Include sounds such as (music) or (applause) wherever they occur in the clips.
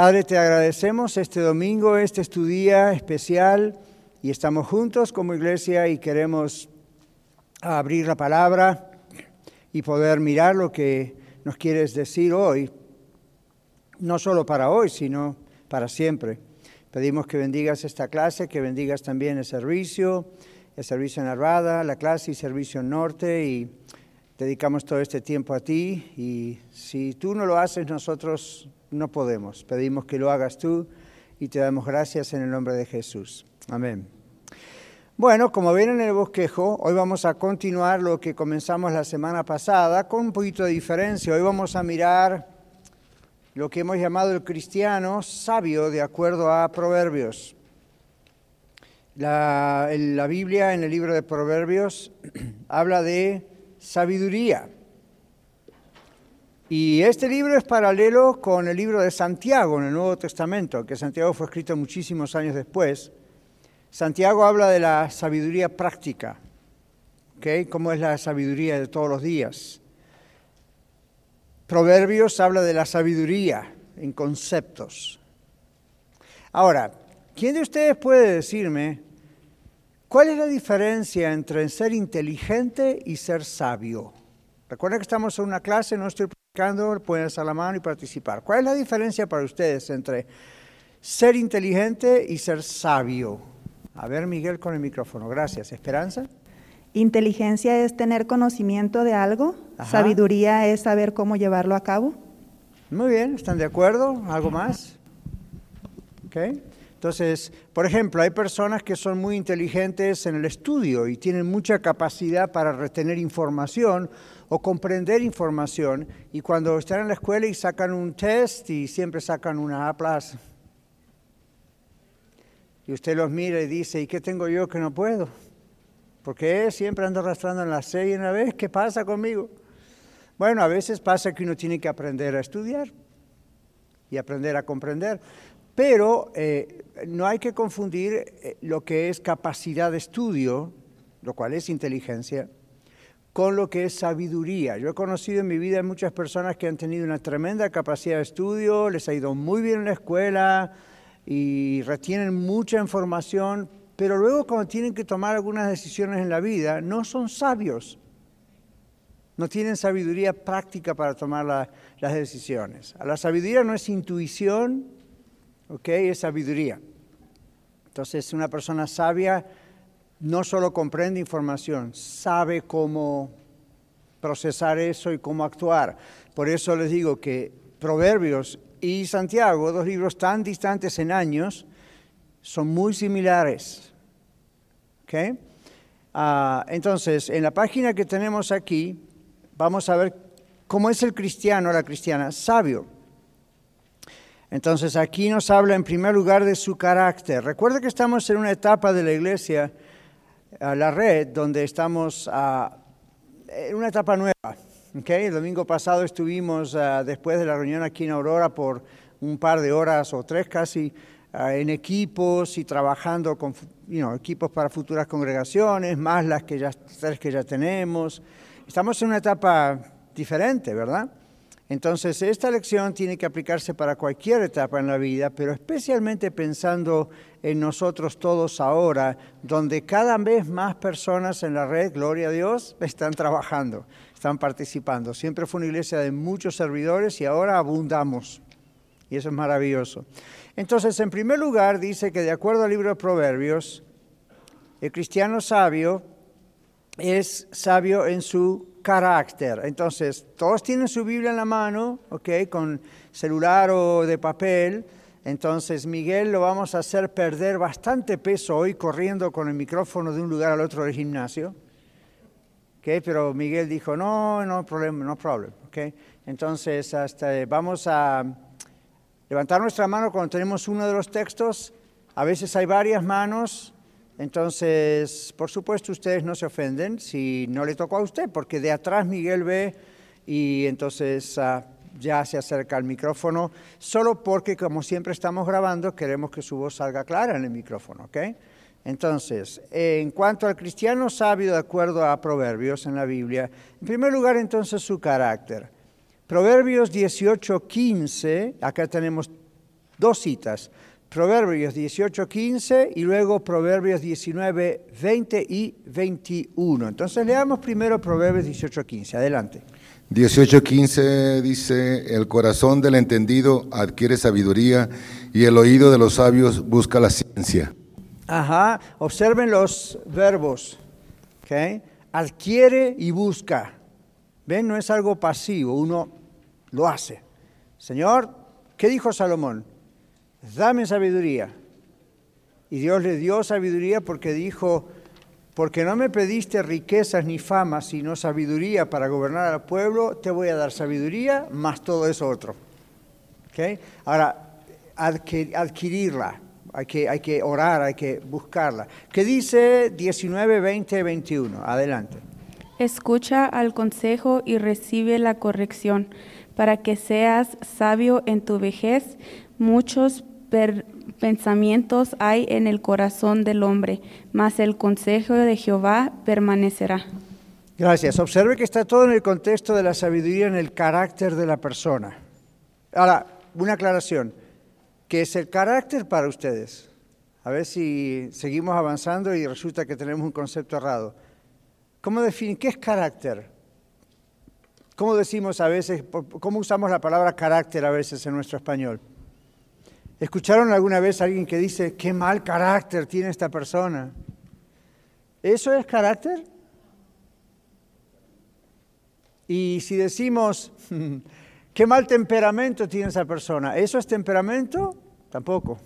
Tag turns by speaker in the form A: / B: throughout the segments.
A: Padre, te agradecemos este domingo, este es tu día especial y estamos juntos como iglesia y queremos abrir la palabra y poder mirar lo que nos quieres decir hoy, no solo para hoy, sino para siempre. Pedimos que bendigas esta clase, que bendigas también el servicio, el servicio en Arvada, la clase y servicio en Norte y dedicamos todo este tiempo a ti y si tú no lo haces nosotros no podemos. Pedimos que lo hagas tú y te damos gracias en el nombre de Jesús. Amén. Bueno, como ven en el bosquejo, hoy vamos a continuar lo que comenzamos la semana pasada con un poquito de diferencia. Hoy vamos a mirar lo que hemos llamado el cristiano sabio de acuerdo a Proverbios. La, la Biblia en el libro de Proverbios (clears throat) habla de sabiduría. Y este libro es paralelo con el libro de Santiago en el Nuevo Testamento, que Santiago fue escrito muchísimos años después. Santiago habla de la sabiduría práctica, ¿okay? ¿Cómo es la sabiduría de todos los días? Proverbios habla de la sabiduría en conceptos. Ahora, ¿quién de ustedes puede decirme cuál es la diferencia entre ser inteligente y ser sabio? Recuerden que estamos en una clase, no estoy pueden alzar la mano y participar. ¿Cuál es la diferencia para ustedes entre ser inteligente y ser sabio? A ver, Miguel, con el micrófono. Gracias. ¿Esperanza?
B: Inteligencia es tener conocimiento de algo, sabiduría es saber cómo llevarlo a cabo.
A: Muy bien, ¿están de acuerdo? ¿Algo más? Okay. Entonces, por ejemplo, hay personas que son muy inteligentes en el estudio y tienen mucha capacidad para retener información o comprender información y cuando están en la escuela y sacan un test y siempre sacan una A+, y usted los mira y dice, ¿y qué tengo yo que no puedo? Porque siempre ando arrastrando en la C y en la B, ¿qué pasa conmigo? Bueno, a veces pasa que uno tiene que aprender a estudiar y aprender a comprender. Pero eh, no hay que confundir eh, lo que es capacidad de estudio, lo cual es inteligencia, con lo que es sabiduría. Yo he conocido en mi vida muchas personas que han tenido una tremenda capacidad de estudio, les ha ido muy bien en la escuela y retienen mucha información, pero luego cuando tienen que tomar algunas decisiones en la vida, no son sabios. No tienen sabiduría práctica para tomar las decisiones. La sabiduría no es intuición, ¿ok? Es sabiduría. Entonces, una persona sabia no solo comprende información, sabe cómo procesar eso y cómo actuar. Por eso les digo que Proverbios y Santiago, dos libros tan distantes en años, son muy similares. ¿ok? Ah, entonces, en la página que tenemos aquí, vamos a ver cómo es el cristiano o la cristiana sabio. Entonces aquí nos habla en primer lugar de su carácter. Recuerda que estamos en una etapa de la iglesia, la red, donde estamos en una etapa nueva. ¿okay? El domingo pasado estuvimos ah, después de la reunión aquí en Aurora por un par de horas o tres casi ah, en equipos y trabajando con equipos para futuras congregaciones, más las que tres que ya tenemos. Estamos en una etapa diferente, ¿verdad? Entonces, esta lección tiene que aplicarse para cualquier etapa en la vida, pero especialmente pensando en nosotros todos ahora, donde cada vez más personas en la red, gloria a Dios, están trabajando, están participando. Siempre fue una iglesia de muchos servidores y ahora abundamos. Y eso es maravilloso. Entonces, en primer lugar, dice que de acuerdo al libro de Proverbios, el cristiano sabio es sabio en su carácter. Entonces, todos tienen su Biblia en la mano, ¿ok? Con celular o de papel. Entonces, Miguel lo vamos a hacer perder bastante peso hoy corriendo con el micrófono de un lugar al otro del gimnasio. ¿ok? Pero Miguel dijo, no, no problema, no problema. ¿ok? Entonces, hasta, vamos a levantar nuestra mano cuando tenemos uno de los textos. A veces hay varias manos, entonces, por supuesto, ustedes no se ofenden si no le tocó a usted, porque de atrás Miguel ve y entonces ah, ya se acerca al micrófono, solo porque como siempre estamos grabando, queremos que su voz salga clara en el micrófono, ¿ok? Entonces, en cuanto al cristiano sabio, de acuerdo a Proverbios en la Biblia, en primer lugar, entonces, su carácter. Proverbios 18, 15, acá tenemos dos citas. Proverbios 18, 15 y luego Proverbios 19, 20 y 21. Entonces leamos primero Proverbios 18, 15. Adelante.
C: 18:15 dice, el corazón del entendido adquiere sabiduría y el oído de los sabios busca la ciencia.
A: Ajá, observen los verbos. ¿okay? Adquiere y busca. ¿Ven? No es algo pasivo, uno lo hace. Señor, ¿qué dijo Salomón? Dame sabiduría. Y Dios le dio sabiduría porque dijo, porque no me pediste riquezas ni fama, sino sabiduría para gobernar al pueblo, te voy a dar sabiduría más todo eso otro. ¿Okay? Ahora, adquirirla, hay que, hay que orar, hay que buscarla. ¿Qué dice 19, 20, 21? Adelante.
D: Escucha al consejo y recibe la corrección, para que seas sabio en tu vejez. Muchos pensamientos hay en el corazón del hombre, mas el consejo de Jehová permanecerá.
A: Gracias. Observe que está todo en el contexto de la sabiduría, en el carácter de la persona. Ahora, una aclaración. ¿Qué es el carácter para ustedes? A ver si seguimos avanzando y resulta que tenemos un concepto errado. ¿Cómo definen qué es carácter? ¿Cómo decimos a veces, cómo usamos la palabra carácter a veces en nuestro español? ¿Escucharon alguna vez a alguien que dice, qué mal carácter tiene esta persona? ¿Eso es carácter? Y si decimos, (laughs) qué mal temperamento tiene esa persona, ¿eso es temperamento? Tampoco.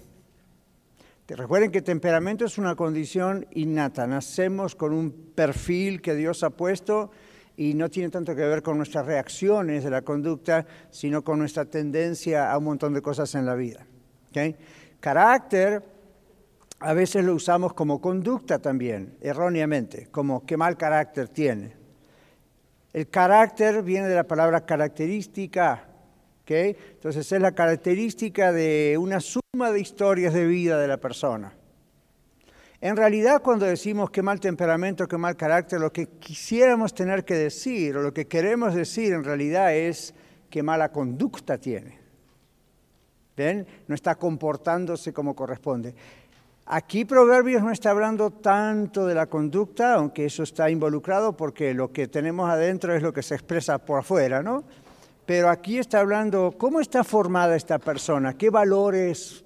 A: Recuerden que temperamento es una condición innata, nacemos con un perfil que Dios ha puesto y no tiene tanto que ver con nuestras reacciones de la conducta, sino con nuestra tendencia a un montón de cosas en la vida. Carácter a veces lo usamos como conducta también, erróneamente, como qué mal carácter tiene. El carácter viene de la palabra característica, entonces es la característica de una suma de historias de vida de la persona. En realidad cuando decimos qué mal temperamento, qué mal carácter, lo que quisiéramos tener que decir o lo que queremos decir en realidad es qué mala conducta tiene. ¿Ven? No está comportándose como corresponde. Aquí Proverbios no está hablando tanto de la conducta, aunque eso está involucrado porque lo que tenemos adentro es lo que se expresa por afuera, ¿no? Pero aquí está hablando cómo está formada esta persona, qué valores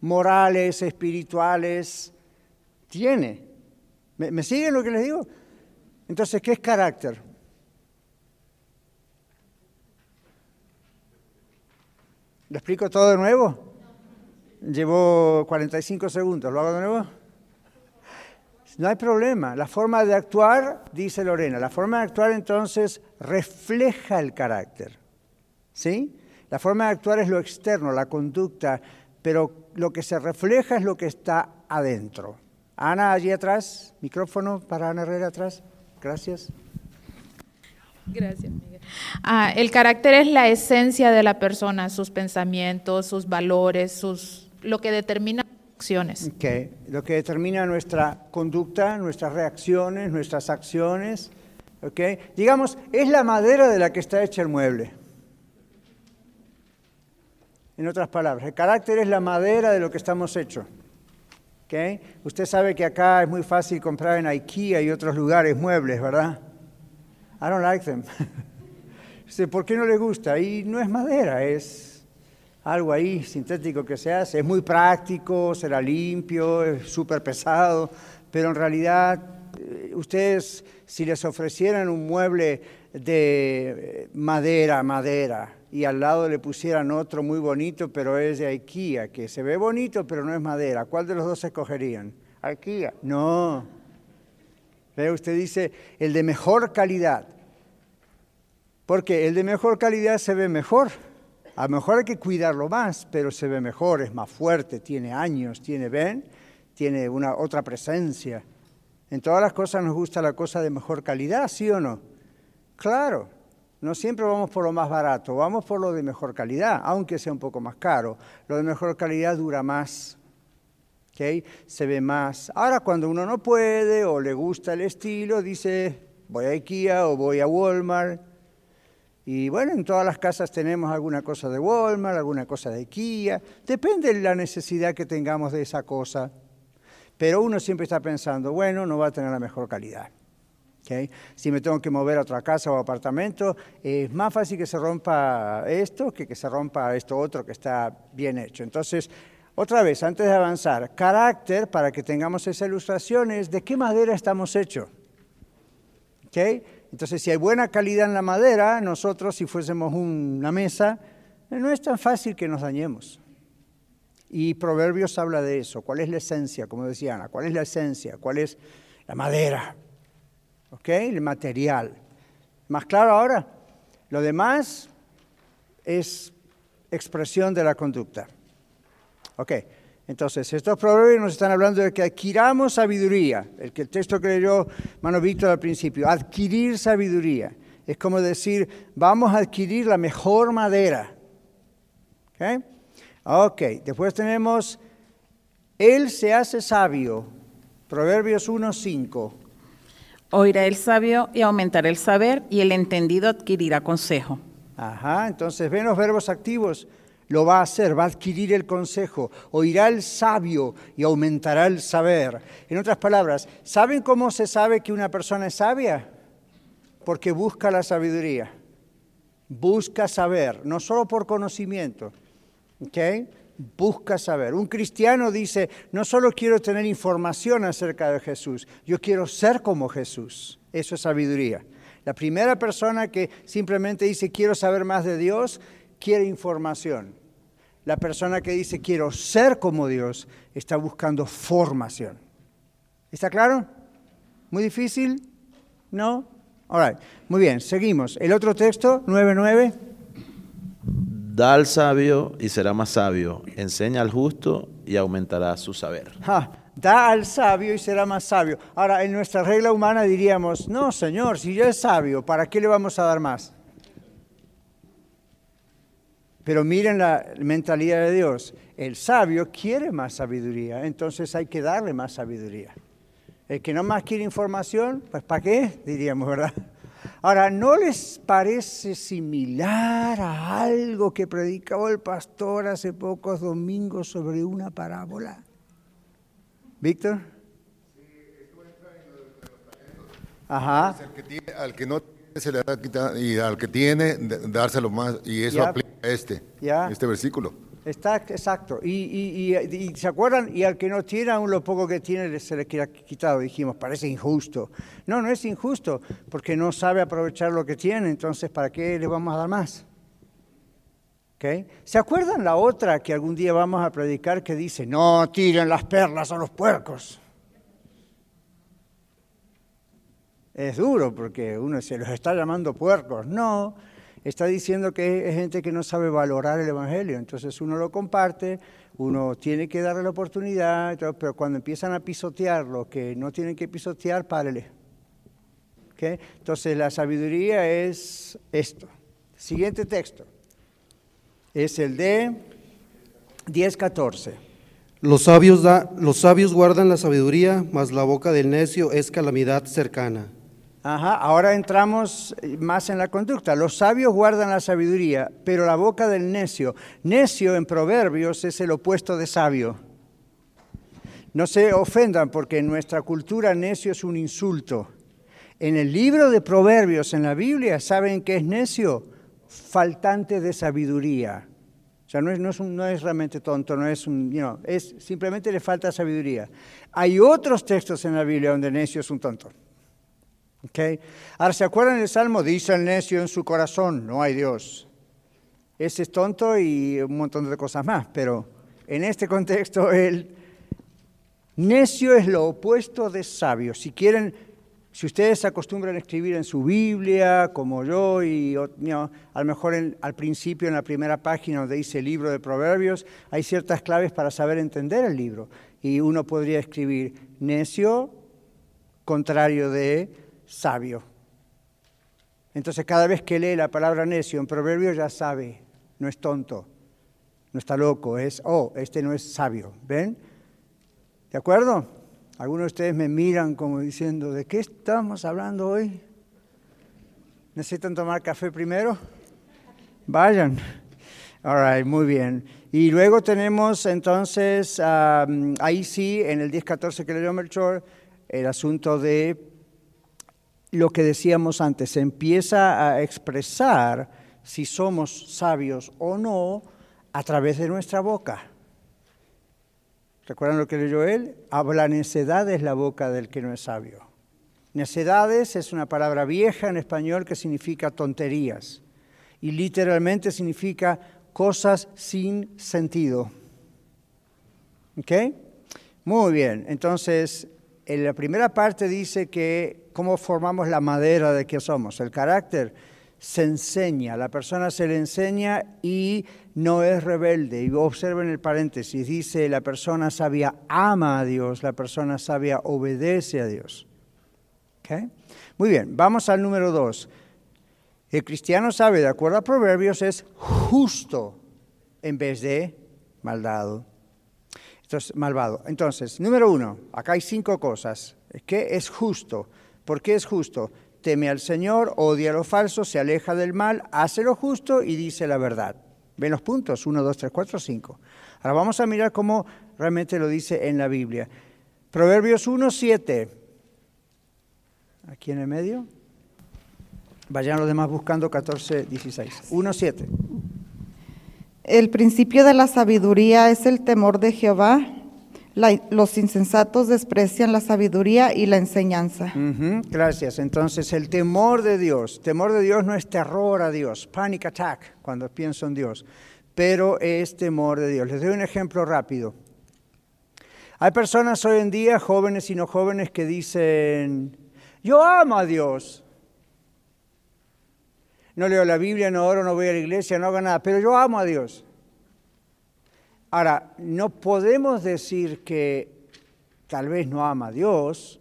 A: morales, espirituales tiene. ¿Me, ¿Me siguen lo que les digo? Entonces, ¿qué es carácter? ¿Lo explico todo de nuevo? Llevo 45 segundos. ¿Lo hago de nuevo? No hay problema. La forma de actuar, dice Lorena, la forma de actuar entonces refleja el carácter. ¿Sí? La forma de actuar es lo externo, la conducta, pero lo que se refleja es lo que está adentro. Ana, allí atrás, micrófono para Ana Herrera atrás. Gracias.
E: Gracias. Ah, el carácter es la esencia de la persona, sus pensamientos, sus valores, sus, lo que determina acciones.
A: Lo que determina nuestra conducta, nuestras reacciones, nuestras acciones. Okay. Digamos, es la madera de la que está hecha el mueble. En otras palabras, el carácter es la madera de lo que estamos hechos. Okay. Usted sabe que acá es muy fácil comprar en IKEA y otros lugares muebles, ¿verdad? I don't like them. (laughs) ¿Por qué no le gusta? Y no es madera, es algo ahí sintético que se hace. Es muy práctico, será limpio, es súper pesado, pero en realidad eh, ustedes, si les ofrecieran un mueble de madera, madera, y al lado le pusieran otro muy bonito, pero es de IKEA, que se ve bonito, pero no es madera, ¿cuál de los dos escogerían? IKEA. No. Usted dice el de mejor calidad. Porque el de mejor calidad se ve mejor. A lo mejor hay que cuidarlo más, pero se ve mejor, es más fuerte, tiene años, tiene, ¿ven? Tiene una otra presencia. En todas las cosas nos gusta la cosa de mejor calidad, ¿sí o no? Claro, no siempre vamos por lo más barato, vamos por lo de mejor calidad, aunque sea un poco más caro. Lo de mejor calidad dura más, se ve más. Ahora cuando uno no puede o le gusta el estilo, dice voy a IKEA o voy a Walmart. Y bueno, en todas las casas tenemos alguna cosa de Walmart, alguna cosa de Kia, depende de la necesidad que tengamos de esa cosa, pero uno siempre está pensando, bueno, no va a tener la mejor calidad. Si me tengo que mover a otra casa o apartamento, es más fácil que se rompa esto que que se rompa esto otro que está bien hecho. Entonces, otra vez, antes de avanzar, carácter, para que tengamos esa ilustración, es de qué madera estamos hechos. Entonces, si hay buena calidad en la madera, nosotros, si fuésemos una mesa, no es tan fácil que nos dañemos. Y Proverbios habla de eso. ¿Cuál es la esencia? Como decía Ana, ¿cuál es la esencia? ¿Cuál es la madera? ¿Ok? El material. ¿Más claro ahora? Lo demás es expresión de la conducta. Ok, entonces estos proverbios nos están hablando de que adquiramos sabiduría. El, que el texto que leyó Mano Víctor al principio, adquirir sabiduría. Es como decir, vamos a adquirir la mejor madera. ¿Ok? Ok, después tenemos, Él se hace sabio. Proverbios 1.5.
F: Oirá el sabio y aumentará el saber, y el entendido adquirirá consejo.
A: Ajá, entonces ven los verbos activos lo va a hacer, va a adquirir el consejo, oirá el sabio y aumentará el saber. En otras palabras, ¿saben cómo se sabe que una persona es sabia? Porque busca la sabiduría, busca saber, no solo por conocimiento, ¿ok? Busca saber. Un cristiano dice, no solo quiero tener información acerca de Jesús, yo quiero ser como Jesús. Eso es sabiduría. La primera persona que simplemente dice, quiero saber más de Dios, quiere información. La persona que dice quiero ser como Dios está buscando formación. ¿Está claro? ¿Muy difícil? ¿No? All Muy bien, seguimos. El otro texto, 9.9.
G: Da al sabio y será más sabio. Enseña al justo y aumentará su saber.
A: da al sabio y será más sabio. Ahora, en nuestra regla humana diríamos, no, Señor, si ya es sabio, ¿para qué le vamos a dar más? Pero miren la mentalidad de Dios. El sabio quiere más sabiduría, entonces hay que darle más sabiduría. El que no más quiere información, pues ¿para qué? Diríamos, ¿verdad? Ahora, ¿no les parece similar a algo que predicaba el pastor hace pocos domingos sobre una parábola? ¿Víctor?
C: Ajá. al que no se le da y al que tiene dárselo más y eso aplica este, este versículo.
A: Está exacto. Y, y, se acuerdan, y al que no tiene, aún lo poco que tiene se le queda quitado. Dijimos, parece injusto. No, no es injusto, porque no sabe aprovechar lo que tiene, entonces ¿para qué le vamos a dar más? ¿Okay? ¿Se acuerdan la otra que algún día vamos a predicar que dice, no tiren las perlas a los puercos? Es duro porque uno se los está llamando puercos. No, está diciendo que es gente que no sabe valorar el Evangelio. Entonces uno lo comparte, uno tiene que darle la oportunidad, pero cuando empiezan a pisotear lo que no tienen que pisotear, párele. ¿Okay? Entonces la sabiduría es esto. Siguiente texto. Es el de 10.14.
H: Los los sabios guardan la sabiduría, mas la boca del necio es calamidad cercana.
A: Ahora entramos más en la conducta. Los sabios guardan la sabiduría, pero la boca del necio, necio en proverbios es el opuesto de sabio. No se ofendan porque en nuestra cultura necio es un insulto. En el libro de proverbios en la Biblia, ¿saben qué es necio? Faltante de sabiduría. O sea, no es, realmente tonto, no es es simplemente le falta sabiduría. Hay otros textos en la Biblia donde necio es un tonto. Okay. Ahora, ¿se acuerdan del Salmo? Dice el necio en su corazón, no hay Dios. Ese es tonto y un montón de cosas más, pero en este contexto el necio es lo opuesto de sabio. Si quieren, si ustedes acostumbran escribir en su Biblia, como yo, y a lo mejor al principio, en la primera página donde dice el libro de Proverbios, hay ciertas claves para saber entender el libro. Y uno podría escribir necio, contrario de sabio. Entonces cada vez que lee la palabra necio en proverbio ya sabe, no es tonto, no está loco, es, oh, este no es sabio. ¿Ven? ¿De acuerdo? Algunos de ustedes me miran como diciendo, ¿de qué estamos hablando hoy? ¿Necesitan tomar café primero? Vayan. All right, muy bien. Y luego tenemos entonces, ahí sí, en el 10.14 que leyó Melchor, el asunto de lo que decíamos antes, se empieza a expresar si somos sabios o no a través de nuestra boca. ¿Recuerdan lo que leyó él? Habla necedades la boca del que no es sabio. Necedades es una palabra vieja en español que significa tonterías y literalmente significa cosas sin sentido. ¿Ok? Muy bien, entonces en la primera parte dice que cómo formamos la madera de que somos, el carácter se enseña, la persona se le enseña y no es rebelde. Y observen el paréntesis, dice la persona sabia ama a Dios, la persona sabia obedece a Dios. ¿Okay? Muy bien, vamos al número dos. El cristiano sabe, de acuerdo a Proverbios, es justo en vez de maldado. Entonces, malvado. Entonces, número uno, acá hay cinco cosas. ¿Qué es justo? ¿Por qué es justo? teme al Señor, odia lo falso, se aleja del mal, hace lo justo y dice la verdad. ¿Ven los puntos? 1, 2, 3, 4, 5. Ahora vamos a mirar cómo realmente lo dice en la Biblia. Proverbios 1, 7. Aquí en el medio. Vayan los demás buscando 14, 16. 1, 7.
B: El principio de la sabiduría es el temor de Jehová los insensatos desprecian la sabiduría y la enseñanza.
A: gracias. Entonces, el temor de Dios, temor de Dios no es terror a Dios, panic attack cuando pienso en Dios, pero es temor de Dios. Les doy un ejemplo rápido. Hay personas hoy en día, jóvenes y no jóvenes, que dicen, yo amo a Dios. No leo la Biblia, no oro, no voy a la iglesia, no hago nada, pero yo amo a Dios. Ahora, no podemos decir que tal vez no ama a Dios,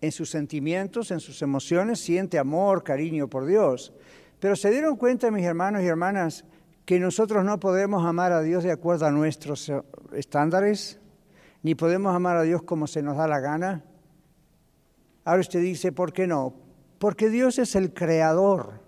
A: en sus sentimientos, en sus emociones, siente amor, cariño por Dios. Pero se dieron cuenta, mis hermanos y hermanas, que nosotros no podemos amar a Dios de acuerdo a nuestros estándares, ni podemos amar a Dios como se nos da la gana. Ahora usted dice, ¿por qué no? Porque Dios es el creador,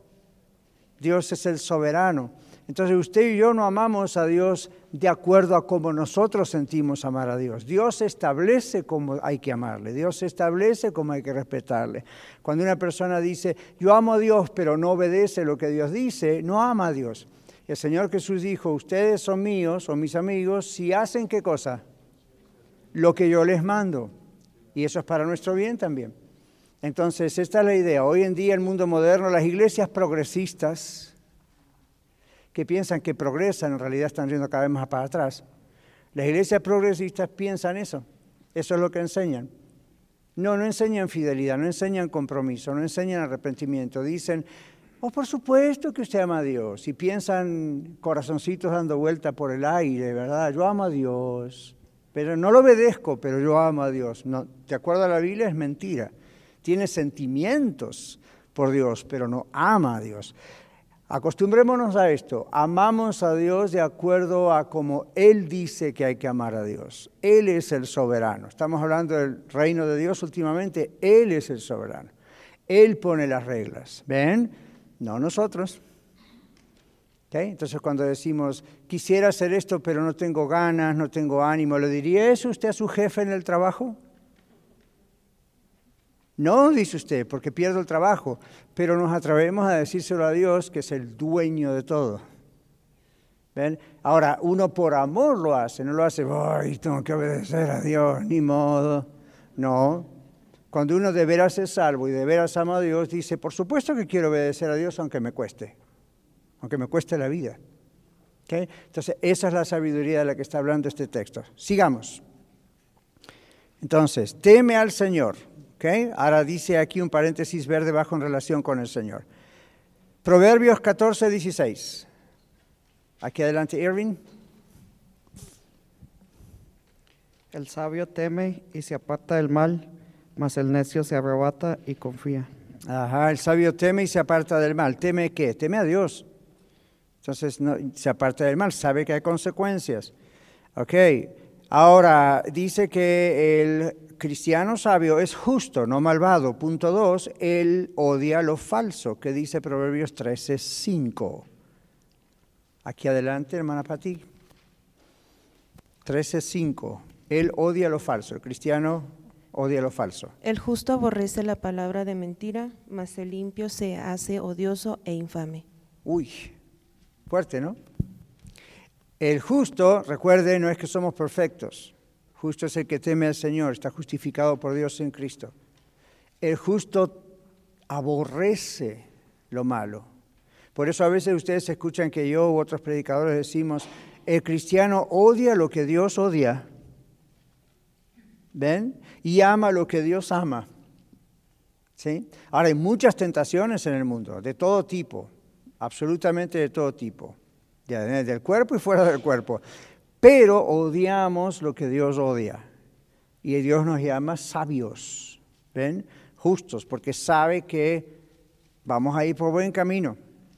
A: Dios es el soberano. Entonces usted y yo no amamos a Dios de acuerdo a cómo nosotros sentimos amar a Dios. Dios establece cómo hay que amarle, Dios establece cómo hay que respetarle. Cuando una persona dice, yo amo a Dios, pero no obedece lo que Dios dice, no ama a Dios. El Señor Jesús dijo, ustedes son míos, son mis amigos, si hacen qué cosa? Lo que yo les mando. Y eso es para nuestro bien también. Entonces, esta es la idea. Hoy en día, el mundo moderno, las iglesias progresistas, que piensan que progresan, en realidad están yendo cada vez más para atrás. Las iglesias progresistas piensan eso, eso es lo que enseñan. No, no enseñan fidelidad, no enseñan compromiso, no enseñan arrepentimiento. Dicen, oh, por supuesto que usted ama a Dios. Y piensan corazoncitos dando vuelta por el aire, ¿verdad? Yo amo a Dios, pero no lo obedezco, pero yo amo a Dios. No, de acuerdo a la Biblia es mentira. Tiene sentimientos por Dios, pero no ama a Dios. Acostumbrémonos a esto, amamos a Dios de acuerdo a como Él dice que hay que amar a Dios. Él es el soberano. Estamos hablando del reino de Dios últimamente, Él es el soberano. Él pone las reglas, ¿ven? No nosotros. Entonces cuando decimos, quisiera hacer esto pero no tengo ganas, no tengo ánimo, ¿lo diría eso usted a su jefe en el trabajo? No, dice usted, porque pierdo el trabajo, pero nos atrevemos a decírselo a Dios, que es el dueño de todo. ¿Ven? Ahora, uno por amor lo hace, no lo hace, ay, tengo que obedecer a Dios, ni modo. No, cuando uno de veras es salvo y de veras ama a Dios, dice, por supuesto que quiero obedecer a Dios aunque me cueste, aunque me cueste la vida. Entonces, esa es la sabiduría de la que está hablando este texto. Sigamos. Entonces, teme al Señor. Ahora dice aquí un paréntesis verde bajo en relación con el Señor. Proverbios 14, 16. Aquí adelante, Irving.
I: El sabio teme y se aparta del mal, mas el necio se arrebata y confía.
A: Ajá, el sabio teme y se aparta del mal. ¿Teme qué? Teme a Dios. Entonces no, se aparta del mal, sabe que hay consecuencias. Ok, Ahora, dice que el cristiano sabio es justo, no malvado. Punto dos, él odia lo falso, que dice Proverbios 13, 5. Aquí adelante, hermana Pati. 13, 5. Él odia lo falso, el cristiano odia lo falso.
J: El justo aborrece la palabra de mentira, mas el limpio se hace odioso e infame.
A: Uy, fuerte, ¿no? El justo, recuerde, no es que somos perfectos. Justo es el que teme al Señor, está justificado por Dios en Cristo. El justo aborrece lo malo. Por eso a veces ustedes escuchan que yo u otros predicadores decimos, el cristiano odia lo que Dios odia. ¿Ven? Y ama lo que Dios ama. ¿Sí? Ahora hay muchas tentaciones en el mundo, de todo tipo, absolutamente de todo tipo del cuerpo y fuera del cuerpo. Pero odiamos lo que Dios odia. Y Dios nos llama sabios, ¿ven? Justos, porque sabe que vamos a ir por buen camino.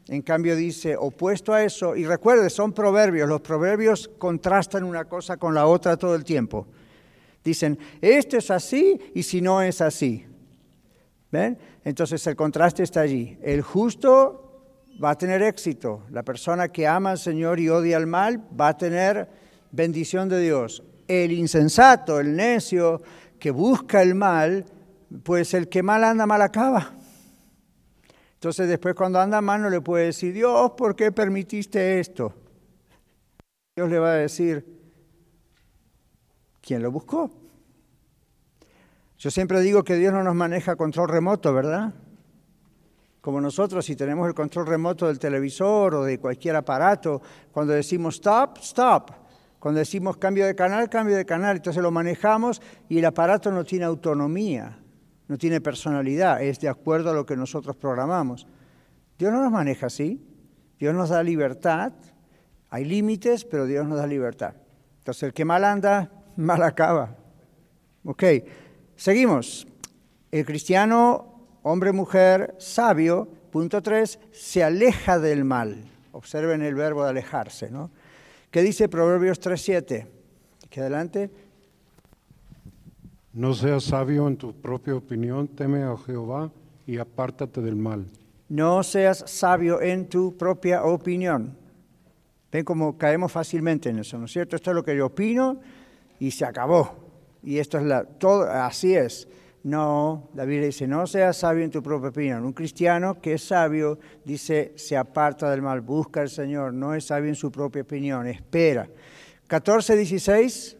A: En cambio dice, opuesto a eso, y recuerde, son proverbios, los proverbios contrastan una cosa con la otra todo el tiempo. Dicen, esto es así y si no es así. ¿Ven? Entonces el contraste está allí. El justo va a tener éxito. La persona que ama al Señor y odia al mal va a tener bendición de Dios. El insensato, el necio que busca el mal, pues el que mal anda, mal acaba. Entonces después cuando anda mal no le puede decir, Dios, ¿por qué permitiste esto? Dios le va a decir, ¿quién lo buscó? Yo siempre digo que Dios no nos maneja control remoto, ¿verdad? Como nosotros, si tenemos el control remoto del televisor o de cualquier aparato, cuando decimos stop, stop. Cuando decimos cambio de canal, cambio de canal. Entonces lo manejamos y el aparato no tiene autonomía, no tiene personalidad, es de acuerdo a lo que nosotros programamos. Dios no nos maneja así. Dios nos da libertad. Hay límites, pero Dios nos da libertad. Entonces el que mal anda, mal acaba. Ok, seguimos. El cristiano hombre, mujer, sabio, punto tres, se aleja del mal. Observen el verbo de alejarse, ¿no? ¿Qué dice Proverbios 3.7? Aquí adelante.
K: No seas sabio en tu propia opinión, teme a Jehová y apártate del mal.
A: No seas sabio en tu propia opinión. Ven cómo caemos fácilmente en eso, ¿no es cierto? Esto es lo que yo opino y se acabó. Y esto es la, todo, así es. No, la Biblia dice, no seas sabio en tu propia opinión. Un cristiano que es sabio dice, se aparta del mal, busca al Señor, no es sabio en su propia opinión, espera. 14, 16.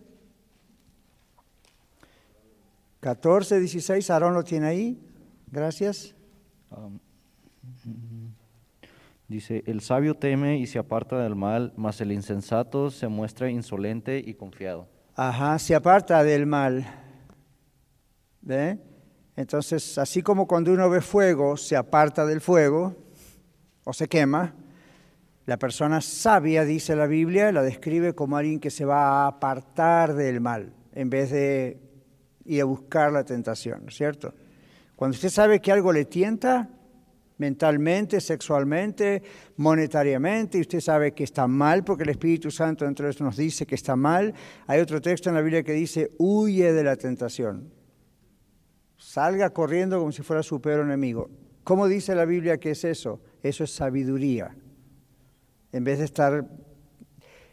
A: 14, 16, Aarón lo tiene ahí. Gracias. Um,
L: dice, el sabio teme y se aparta del mal, mas el insensato se muestra insolente y confiado.
A: Ajá, se aparta del mal. Entonces, así como cuando uno ve fuego, se aparta del fuego o se quema, la persona sabia, dice la Biblia, la describe como alguien que se va a apartar del mal en vez de ir a buscar la tentación, ¿cierto? Cuando usted sabe que algo le tienta, mentalmente, sexualmente, monetariamente, y usted sabe que está mal porque el Espíritu Santo entonces nos dice que está mal, hay otro texto en la Biblia que dice, huye de la tentación salga corriendo como si fuera su peor enemigo. ¿Cómo dice la Biblia que es eso? Eso es sabiduría, en vez de estar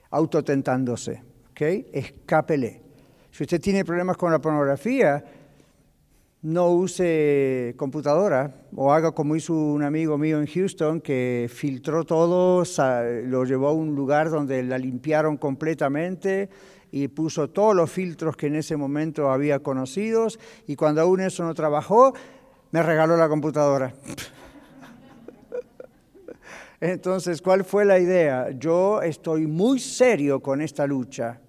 A: autotentándose. ¿ok? Escápele. Si usted tiene problemas con la pornografía, no use computadora o haga como hizo un amigo mío en Houston que filtró todo, lo llevó a un lugar donde la limpiaron completamente y puso todos los filtros que en ese momento había conocidos y cuando aún eso no trabajó, me regaló la computadora. (laughs) Entonces, ¿cuál fue la idea? Yo estoy muy serio con esta lucha.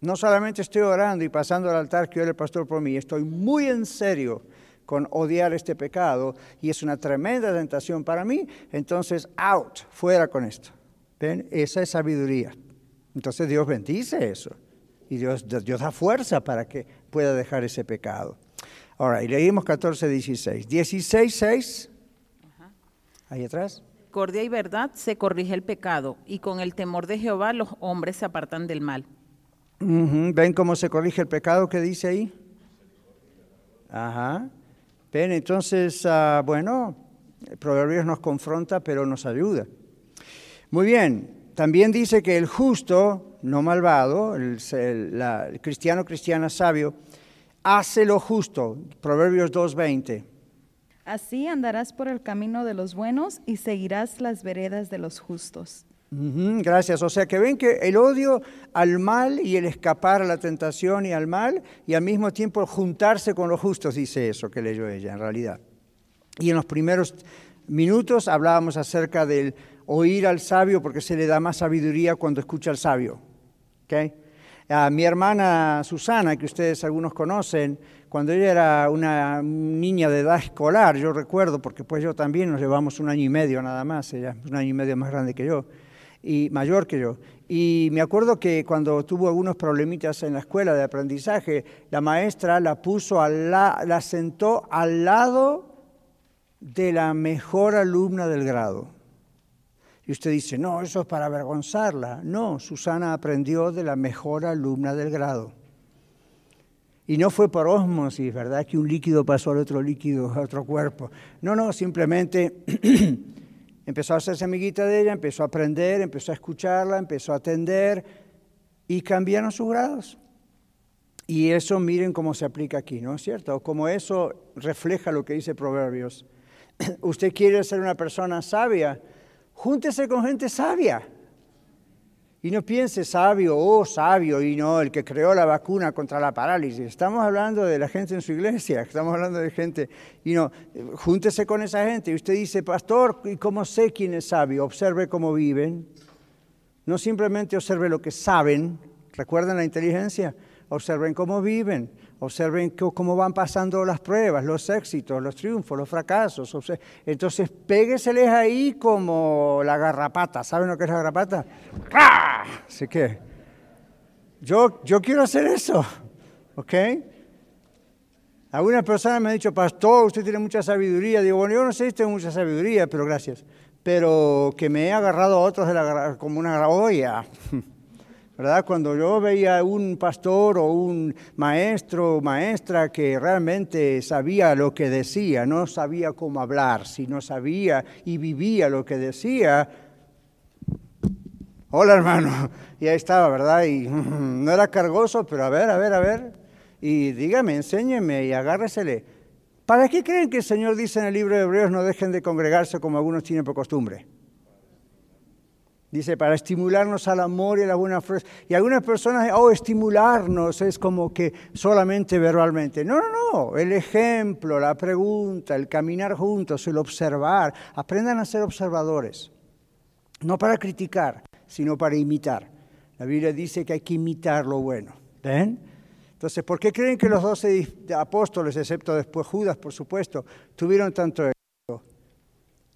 A: No solamente estoy orando y pasando al altar que ora el pastor por mí, estoy muy en serio con odiar este pecado y es una tremenda tentación para mí. Entonces, out, fuera con esto. ¿Ven? Esa es sabiduría. Entonces Dios bendice eso y Dios, Dios da fuerza para que pueda dejar ese pecado. Ahora, y leímos 14, 16. 16, 6. Ahí atrás.
F: misericordia y verdad se corrige el pecado, y con el temor de Jehová los hombres se apartan del mal.
A: Ujú, ¿Ven cómo se corrige el pecado que dice ahí? Ajá. Ven, entonces, ah, bueno, Proverbios nos confronta, pero nos ayuda. Muy bien, también dice que el justo, no malvado, el, el- la- el cristiano, cristiana sabio, hace lo justo. Proverbios 2.20.
M: Así andarás por el camino de los buenos y seguirás las veredas de los justos.
A: Gracias. O sea que ven que el odio al mal y el escapar a la tentación y al mal y al mismo tiempo juntarse con los justos, dice eso que leyó ella en realidad. Y en los primeros minutos hablábamos acerca del oír al sabio porque se le da más sabiduría cuando escucha al sabio. ¿ok? A mi hermana Susana, que ustedes algunos conocen, cuando ella era una niña de edad escolar, yo recuerdo, porque pues yo también nos llevamos un año y medio nada más, ella es un año y medio más grande que yo, y mayor que yo. Y me acuerdo que cuando tuvo algunos problemitas en la escuela de aprendizaje, la maestra la puso al la, la sentó al lado de la mejor alumna del grado. Y usted dice, no, eso es para avergonzarla. No, Susana aprendió de la mejor alumna del grado. Y no fue por ósmosis, ¿verdad? Que un líquido pasó al otro líquido, a otro cuerpo. No, no, simplemente (clears throat) empezó a hacerse amiguita de ella, empezó a aprender, empezó a escucharla, empezó a atender y cambiaron sus grados. Y eso miren cómo se aplica aquí, ¿no es cierto? Como eso refleja lo que dice Proverbios. (clears throat) Usted quiere ser una persona sabia, júntese con gente sabia. Y no piense sabio, oh sabio, y no el que creó la vacuna contra la parálisis. Estamos hablando de la gente en su iglesia, estamos hablando de gente, y no, júntese con esa gente. Y usted dice, pastor, ¿y cómo sé quién es sabio? Observe cómo viven. No simplemente observe lo que saben, recuerden la inteligencia, observen cómo viven, observen cómo van pasando las pruebas, los éxitos, los triunfos, los fracasos. Entonces, pégueseles ahí como la garrapata. ¿Saben lo que es la garrapata? Así que yo, yo quiero hacer eso, ¿ok? Algunas personas me han dicho, pastor, usted tiene mucha sabiduría. Digo, bueno, yo no sé si tengo mucha sabiduría, pero gracias. Pero que me he agarrado a otros como una olla. (laughs) ¿verdad? Cuando yo veía un pastor o un maestro o maestra que realmente sabía lo que decía, no sabía cómo hablar, sino sabía y vivía lo que decía, hola hermano, (laughs) y ahí estaba, ¿verdad? Y (laughs) no era cargoso, pero a ver, a ver, a ver, y dígame, enséñeme y agárresele. ¿Para qué creen que el Señor dice en el libro de Hebreos no dejen de congregarse como algunos tienen por costumbre? Dice, para estimularnos al amor y a la buena fuerza. Y algunas personas, oh, estimularnos es como que solamente verbalmente. No, no, no. El ejemplo, la pregunta, el caminar juntos, el observar. Aprendan a ser observadores. No para criticar, sino para imitar. La Biblia dice que hay que imitar lo bueno. ¿Ven? Entonces, ¿por qué creen que los doce apóstoles, excepto después Judas, por supuesto, tuvieron tanto éxito?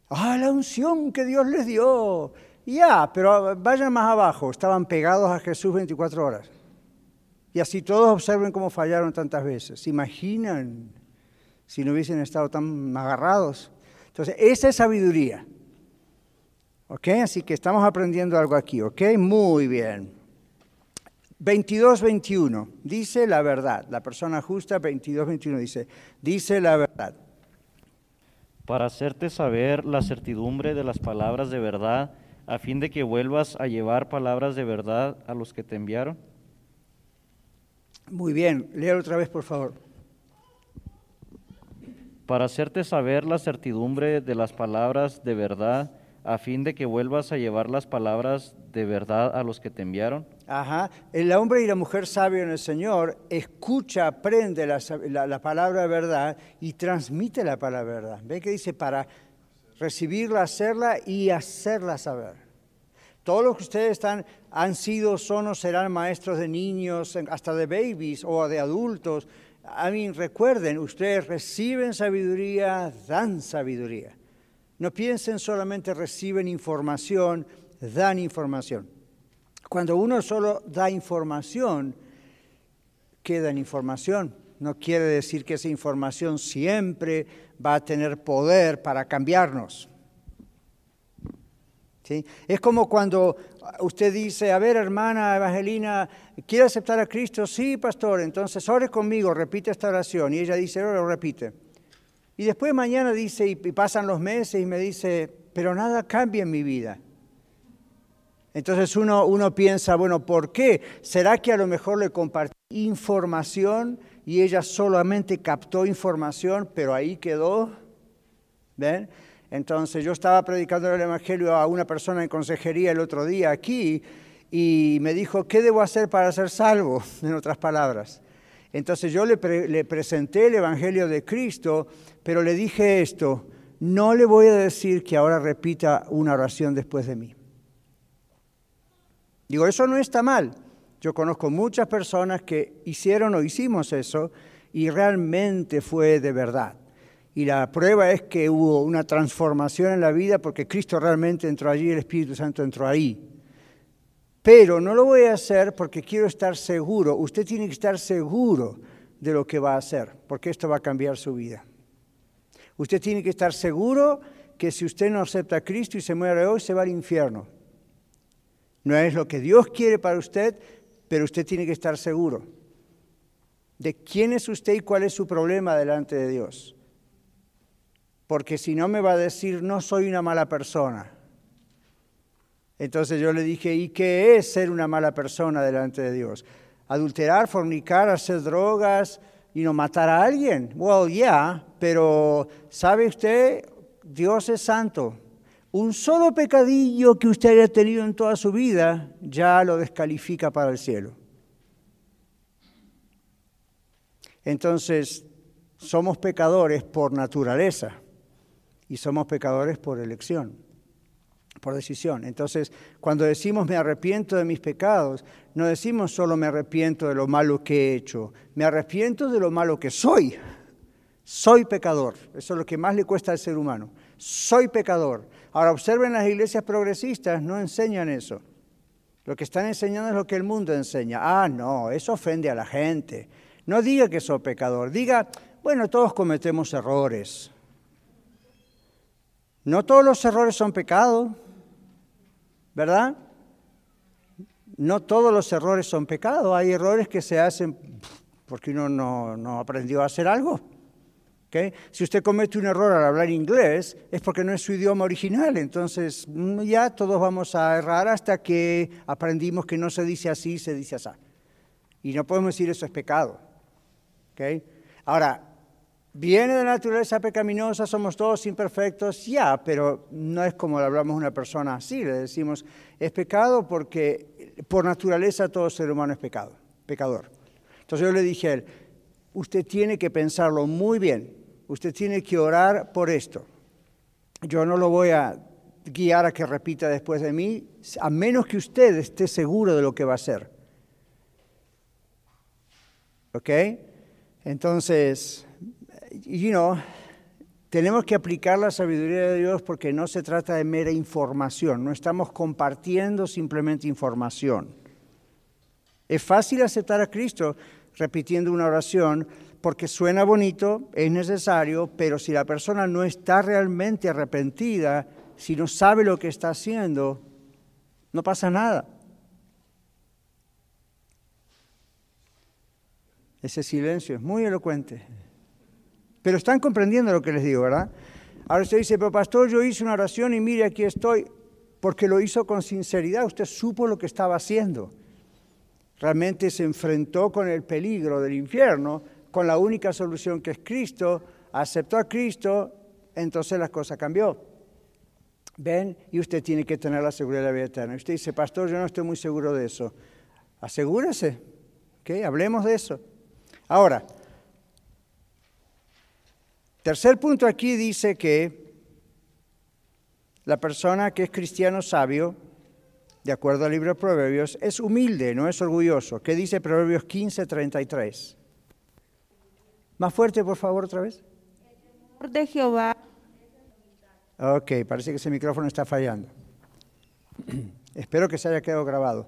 A: Ah, la unción que Dios les dio. Ya, pero vayan más abajo, estaban pegados a Jesús 24 horas. Y así todos observen cómo fallaron tantas veces. ¿Se imaginan si no hubiesen estado tan agarrados? Entonces, esa es sabiduría. ¿Ok? Así que estamos aprendiendo algo aquí, ¿ok? Muy bien. 22-21, dice la verdad. La persona justa, 22-21, dice, dice la verdad.
L: Para hacerte saber la certidumbre de las palabras de verdad, a fin de que vuelvas a llevar palabras de verdad a los que te enviaron?
A: Muy bien, léalo otra vez, por favor.
L: Para hacerte saber la certidumbre de las palabras de verdad, a fin de que vuelvas a llevar las palabras de verdad a los que te enviaron.
A: Ajá. El hombre y la mujer sabio en el Señor escucha, aprende la, la, la palabra de verdad y transmite la palabra de verdad. ¿Ve que dice para recibirla, hacerla y hacerla saber. Todos los que ustedes están, han sido, son o serán maestros de niños, hasta de babies o de adultos. A mí, recuerden, ustedes reciben sabiduría, dan sabiduría. No piensen solamente reciben información, dan información. Cuando uno solo da información, queda información. No quiere decir que esa información siempre va a tener poder para cambiarnos. ¿sí? Es como cuando usted dice, a ver, hermana Evangelina, ¿quiere aceptar a Cristo? Sí, pastor, entonces ore conmigo, repite esta oración. Y ella dice, lo repite. Y después mañana dice, y pasan los meses y me dice, pero nada cambia en mi vida. Entonces uno, uno piensa, bueno, ¿por qué? ¿Será que a lo mejor le compartí información y ella solamente captó información, pero ahí quedó? ¿Ven? Entonces yo estaba predicando el Evangelio a una persona en consejería el otro día aquí y me dijo, ¿qué debo hacer para ser salvo? (laughs) En otras palabras. Entonces yo le, le presenté el Evangelio de Cristo, pero le dije esto, no le voy a decir que ahora repita una oración después de mí. Digo, eso no está mal. Yo conozco muchas personas que hicieron o hicimos eso y realmente fue de verdad. Y la prueba es que hubo una transformación en la vida porque Cristo realmente entró allí, el Espíritu Santo entró ahí. Pero no lo voy a hacer porque quiero estar seguro. Usted tiene que estar seguro de lo que va a hacer, porque esto va a cambiar su vida. Usted tiene que estar seguro que si usted no acepta a Cristo y se muere hoy, se va al infierno. No es lo que Dios quiere para usted, pero usted tiene que estar seguro de quién es usted y cuál es su problema delante de Dios. Porque si no me va a decir, no soy una mala persona. Entonces yo le dije, ¿y qué es ser una mala persona delante de Dios? Adulterar, fornicar, hacer drogas y no matar a alguien. Well, yeah, pero ¿sabe usted? Dios es santo. Un solo pecadillo que usted haya tenido en toda su vida ya lo descalifica para el cielo. Entonces, somos pecadores por naturaleza y somos pecadores por elección, por decisión. Entonces, cuando decimos me arrepiento de mis pecados, no decimos solo me arrepiento de lo malo que he hecho, me arrepiento de lo malo que soy. Soy pecador. Eso es lo que más le cuesta al ser humano. Soy pecador. Ahora observen las iglesias progresistas, no enseñan eso. Lo que están enseñando es lo que el mundo enseña. Ah, no, eso ofende a la gente. No diga que soy pecador, diga, bueno, todos cometemos errores. No todos los errores son pecado, ¿verdad? No todos los errores son pecado. Hay errores que se hacen porque uno no, no aprendió a hacer algo. Si usted comete un error al hablar inglés, es porque no es su idioma original. Entonces, mm, ya todos vamos a errar hasta que aprendimos que no se dice así, se dice así. Y no podemos decir eso es pecado. Ahora, viene de naturaleza pecaminosa, somos todos imperfectos, ya, pero no es como le hablamos a una persona así. Le decimos, es pecado porque por naturaleza todo ser humano es pecado, pecador. Entonces yo le dije a él, usted tiene que pensarlo muy bien usted tiene que orar por esto. Yo no lo voy a guiar a que repita después de mí, a menos que usted esté seguro de lo que va a hacer. ¿Ok? Entonces, you know, tenemos que aplicar la sabiduría de Dios porque no se trata de mera información, no estamos compartiendo simplemente información. Es fácil aceptar a Cristo repitiendo una oración, porque suena bonito, es necesario, pero si la persona no está realmente arrepentida, si no sabe lo que está haciendo, no pasa nada. Ese silencio es muy elocuente. Pero están comprendiendo lo que les digo, ¿verdad? Ahora usted dice, pero pastor, yo hice una oración y mire, aquí estoy, porque lo hizo con sinceridad, usted supo lo que estaba haciendo. Realmente se enfrentó con el peligro del infierno, con la única solución que es Cristo, aceptó a Cristo, entonces la cosa cambió. ¿Ven? Y usted tiene que tener la seguridad de la vida eterna. usted dice, pastor, yo no estoy muy seguro de eso. Asegúrese, ¿ok? Hablemos de eso. Ahora, tercer punto aquí dice que la persona que es cristiano sabio, de acuerdo al libro de Proverbios, es humilde, no es orgulloso. ¿Qué dice Proverbios 15, 33? Más fuerte, por favor, otra vez.
J: El temor de Jehová.
A: Ok, parece que ese micrófono está fallando. (clears throat) Espero que se haya quedado grabado.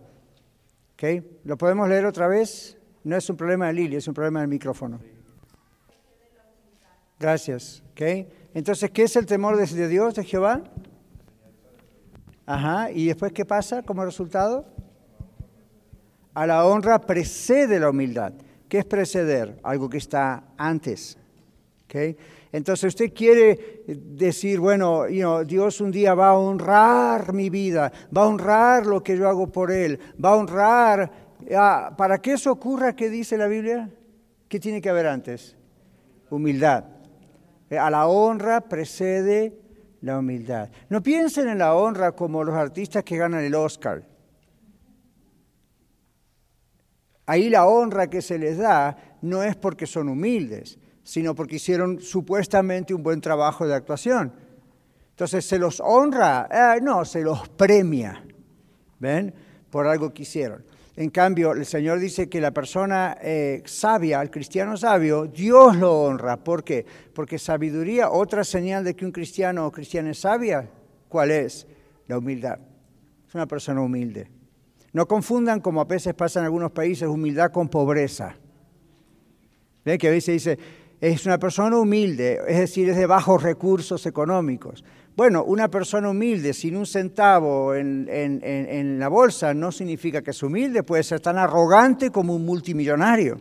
A: Ok, ¿lo podemos leer otra vez? No es un problema de Lili, es un problema del micrófono. Gracias. Ok, entonces, ¿qué es el temor de Dios, de Jehová? Ajá, ¿y después qué pasa como resultado? A la honra precede la humildad. ¿Qué es preceder? Algo que está antes. Entonces usted quiere decir, bueno, Dios un día va a honrar mi vida, va a honrar lo que yo hago por Él, va a honrar... Ah, para que eso ocurra, ¿qué dice la Biblia? ¿Qué tiene que haber antes? Humildad. A la honra precede la humildad. No piensen en la honra como los artistas que ganan el Oscar. Ahí la honra que se les da no es porque son humildes, sino porque hicieron supuestamente un buen trabajo de actuación. Entonces, ¿se los honra? Eh, no, se los premia, ¿ven? Por algo que hicieron. En cambio, el Señor dice que la persona eh, sabia, el cristiano sabio, Dios lo honra. ¿Por qué? Porque sabiduría, otra señal de que un cristiano o cristiana es sabia, ¿cuál es? La humildad. Es una persona humilde. No confundan, como a veces pasa en algunos países, humildad con pobreza. ¿Ve? Que a veces dice, es una persona humilde, es decir, es de bajos recursos económicos. Bueno, una persona humilde sin un centavo en, la bolsa no significa que es humilde, puede ser tan arrogante como un multimillonario.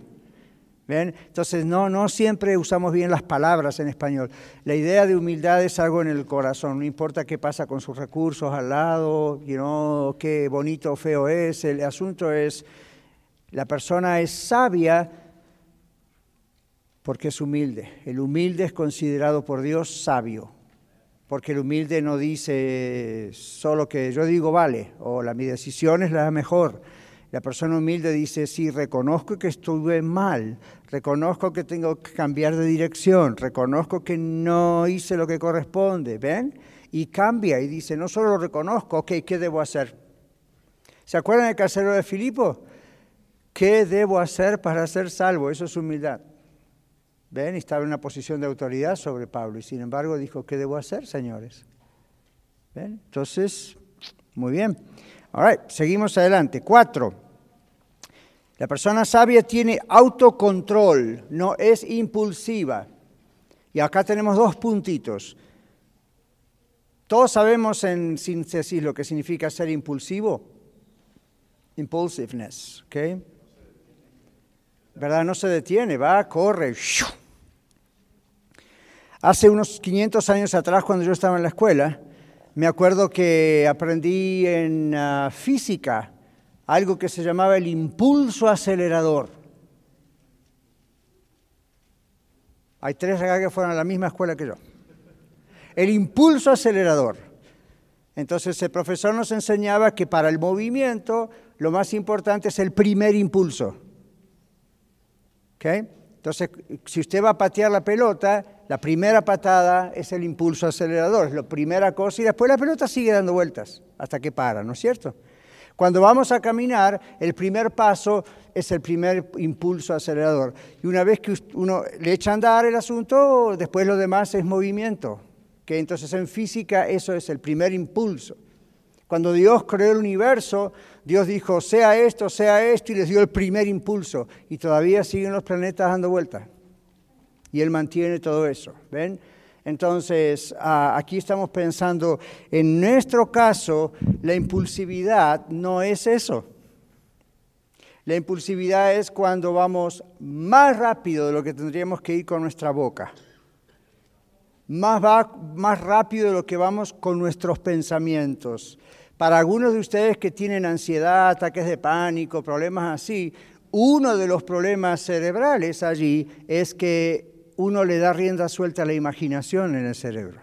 A: Entonces, no, no siempre usamos bien las palabras en español. La idea de humildad es algo en el corazón, no importa qué pasa con sus recursos al lado, you qué bonito o feo es, el asunto es, la persona es sabia porque es humilde. El humilde es considerado por Dios sabio, porque el humilde no dice solo que yo digo vale o la mi decisión es la mejor. La persona humilde dice, sí, reconozco que estuve mal, reconozco que tengo que cambiar de dirección, reconozco que no hice lo que corresponde, ¿ven? Y cambia y dice, no solo lo reconozco, ok, ¿qué debo hacer? ¿Se acuerdan del casero de Filipo? ¿Qué debo hacer para ser salvo? Eso es humildad. ¿Ven? Estaba en una posición de autoridad sobre Pablo y sin embargo dijo, ¿qué debo hacer, señores? ¿Ven? Entonces, muy bien. Ahora, seguimos adelante. Cuatro. La persona sabia tiene autocontrol, no es impulsiva. Y acá tenemos dos puntitos. Todos sabemos en síntesis lo que significa ser impulsivo. Impulsiveness, ¿ok? ¿Verdad? No se detiene, va, corre. Hace unos 500 años atrás, cuando yo estaba en la escuela, me acuerdo que aprendí en ah, física algo que se llamaba el impulso acelerador. Hay tres acá que fueron a la misma escuela que yo. El impulso acelerador. Entonces el profesor nos enseñaba que para el movimiento lo más importante es el primer impulso. ¿Okay? Entonces, si usted va a patear la pelota, la primera patada es el impulso acelerador, es la primera cosa, y después la pelota sigue dando vueltas hasta que para, ¿no es cierto? Cuando vamos a caminar, el primer paso es el primer impulso acelerador. Y una vez que uno le echa a andar el asunto, después lo demás es movimiento. Que entonces en física eso es el primer impulso. Cuando Dios creó el universo, Dios dijo, sea esto, sea esto, y les dio el primer impulso. Y todavía siguen los planetas dando vueltas. Y Él mantiene todo eso. ¿Ven? Entonces, ah, aquí estamos pensando, en nuestro caso, la impulsividad no es eso. La impulsividad es cuando vamos más rápido de lo que tendríamos que ir con nuestra boca. Más, rápido de lo que vamos con nuestros pensamientos. Para algunos de ustedes que tienen ansiedad, ataques de pánico, problemas así, uno de los problemas cerebrales allí es que uno le da rienda suelta a la imaginación en el cerebro.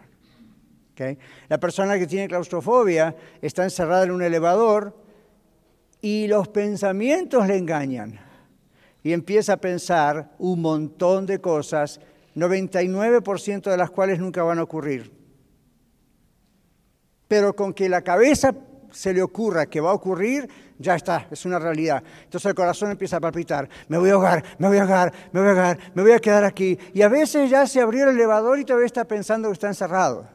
A: La persona que tiene claustrofobia está encerrada en un elevador y los pensamientos le engañan y empieza a pensar un montón de cosas, 99% de las cuales nunca van a ocurrir pero con que la cabeza se le ocurra que va a ocurrir, ya está, es una realidad. Entonces el corazón empieza a palpitar, me voy a ahogar, me voy a ahogar, me voy a ahogar, me voy a quedar aquí. Y a veces ya se abrió el elevador y todavía está pensando que está encerrado.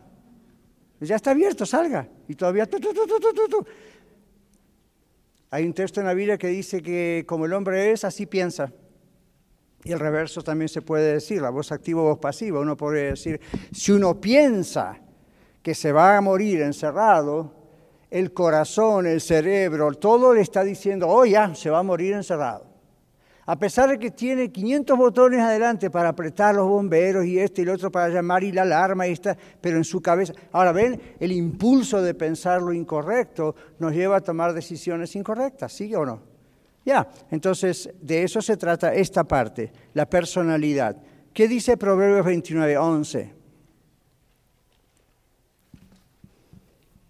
A: Ya está abierto, salga. Y todavía... Hay un texto en la Biblia que dice que como el hombre es, así piensa. Y el reverso también se puede decir, la voz activa o voz pasiva. Uno podría decir, si uno piensa que se va a morir encerrado, el corazón, el cerebro, todo le está diciendo, oh ya, se va a morir encerrado. A pesar de que tiene 500 botones adelante para apretar los bomberos y este y el otro para llamar y la alarma y está, pero en su cabeza. Ahora ven, el impulso de pensar lo incorrecto nos lleva a tomar decisiones incorrectas, ¿sí o no? Ya, entonces de eso se trata esta parte, la personalidad. ¿Qué dice Proverbios 29, 11?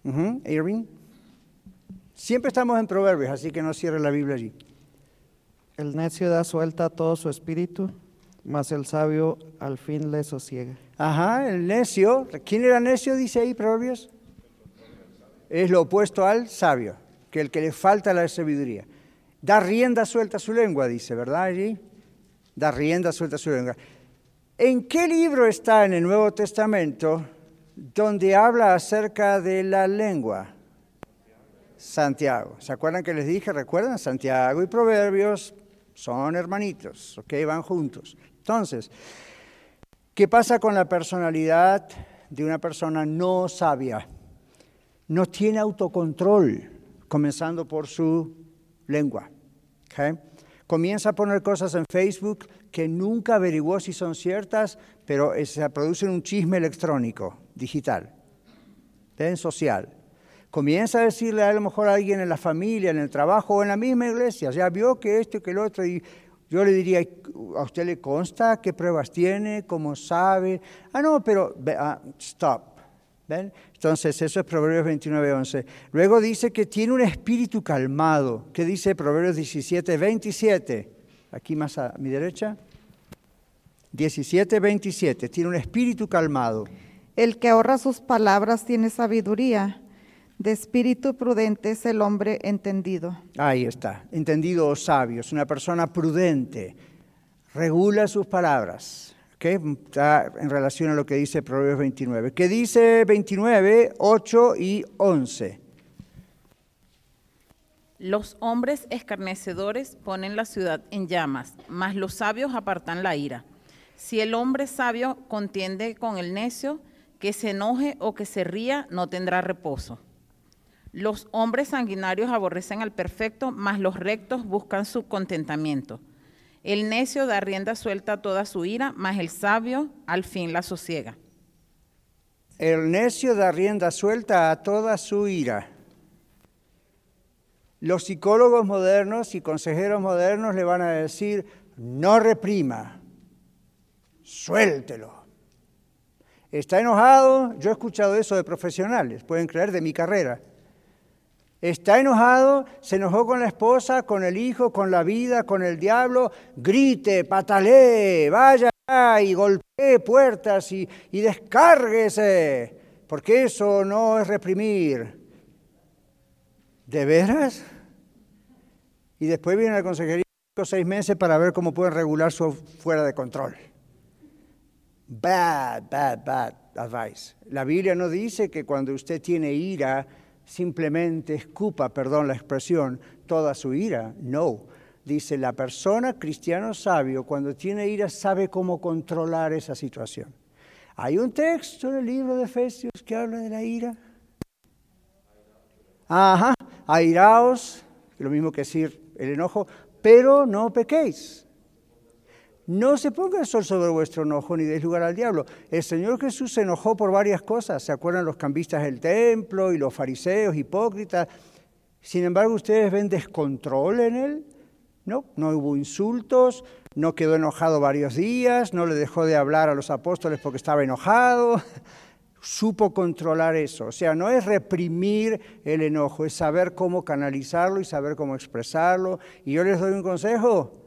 A: Irving. Siempre estamos en Proverbios, así que no cierre la Biblia allí.
I: El necio da suelta a todo su espíritu, mas el sabio al fin le sosiega.
A: Ajá, el necio. ¿Quién era necio, dice ahí Proverbios? Es lo opuesto al sabio, que el que le falta la sabiduría. Da rienda suelta a su lengua, dice, ¿verdad allí? Da rienda suelta a su lengua. ¿En qué libro está en el Nuevo Testamento donde habla acerca de la lengua? Santiago. ¿Se acuerdan que les dije? ¿Recuerdan? Santiago y Proverbios son hermanitos, ¿ok? Van juntos. Entonces, ¿qué pasa con la personalidad de una persona no sabia? No tiene autocontrol, comenzando por su lengua. ¿okay? Comienza a poner cosas en Facebook que nunca averiguó si son ciertas, pero se produce un chisme electrónico, digital, ¿ven? social. Comienza a decirle a lo mejor a alguien en la familia, en el trabajo o en la misma iglesia, ya vio que esto y que el otro, y yo le diría, ¿a usted le consta qué pruebas tiene? ¿Cómo sabe? Ah, no, pero, ah, stop. ¿Ven? Entonces, eso es Proverbios 29, 11. Luego dice que tiene un espíritu calmado. ¿Qué dice Proverbios 17, 27? Aquí más a mi derecha. 17, 27. Tiene un espíritu calmado.
B: El que ahorra sus palabras tiene sabiduría. De espíritu prudente es el hombre entendido.
A: Ahí está, entendido o sabio. Es una persona prudente. Regula sus palabras. ¿okay? Está en relación a lo que dice Proverbios 29. ¿Qué dice 29, 8 y 11?
F: Los hombres escarnecedores ponen la ciudad en llamas, mas los sabios apartan la ira. Si el hombre sabio contiende con el necio, que se enoje o que se ría, no tendrá reposo. Los hombres sanguinarios aborrecen al perfecto, mas los rectos buscan su contentamiento. El necio da rienda suelta a toda su ira, mas el sabio al fin la sosiega.
A: El necio da rienda suelta a toda su ira. Los psicólogos modernos y consejeros modernos le van a decir, no reprima, suéltelo. ¿Está enojado? Yo he escuchado eso de profesionales, pueden creer, de mi carrera. Está enojado, se enojó con la esposa, con el hijo, con la vida, con el diablo, grite, patalee, vaya y golpee puertas y, y descárguese, porque eso no es reprimir. ¿De veras? Y después viene la consejería seis meses para ver cómo pueden regular su fuera de control. Bad, bad, bad advice. La Biblia no dice que cuando usted tiene ira, simplemente escupa, perdón la expresión, toda su ira. No. Dice, la persona cristiano sabio, cuando tiene ira, sabe cómo controlar esa situación. Hay un texto en el libro de Efesios que habla de la ira. Ajá, airaos, lo mismo que decir el enojo, pero no pequéis. No se ponga el sol sobre vuestro enojo ni deis lugar al diablo. El Señor Jesús se enojó por varias cosas. ¿Se acuerdan los cambistas del templo y los fariseos hipócritas? Sin embargo, ustedes ven descontrol en él. No, no hubo insultos, no quedó enojado varios días, no le dejó de hablar a los apóstoles porque estaba enojado (laughs) supo controlar eso. O sea, no es reprimir el enojo, es saber cómo canalizarlo y saber cómo expresarlo. Y yo les doy un consejo,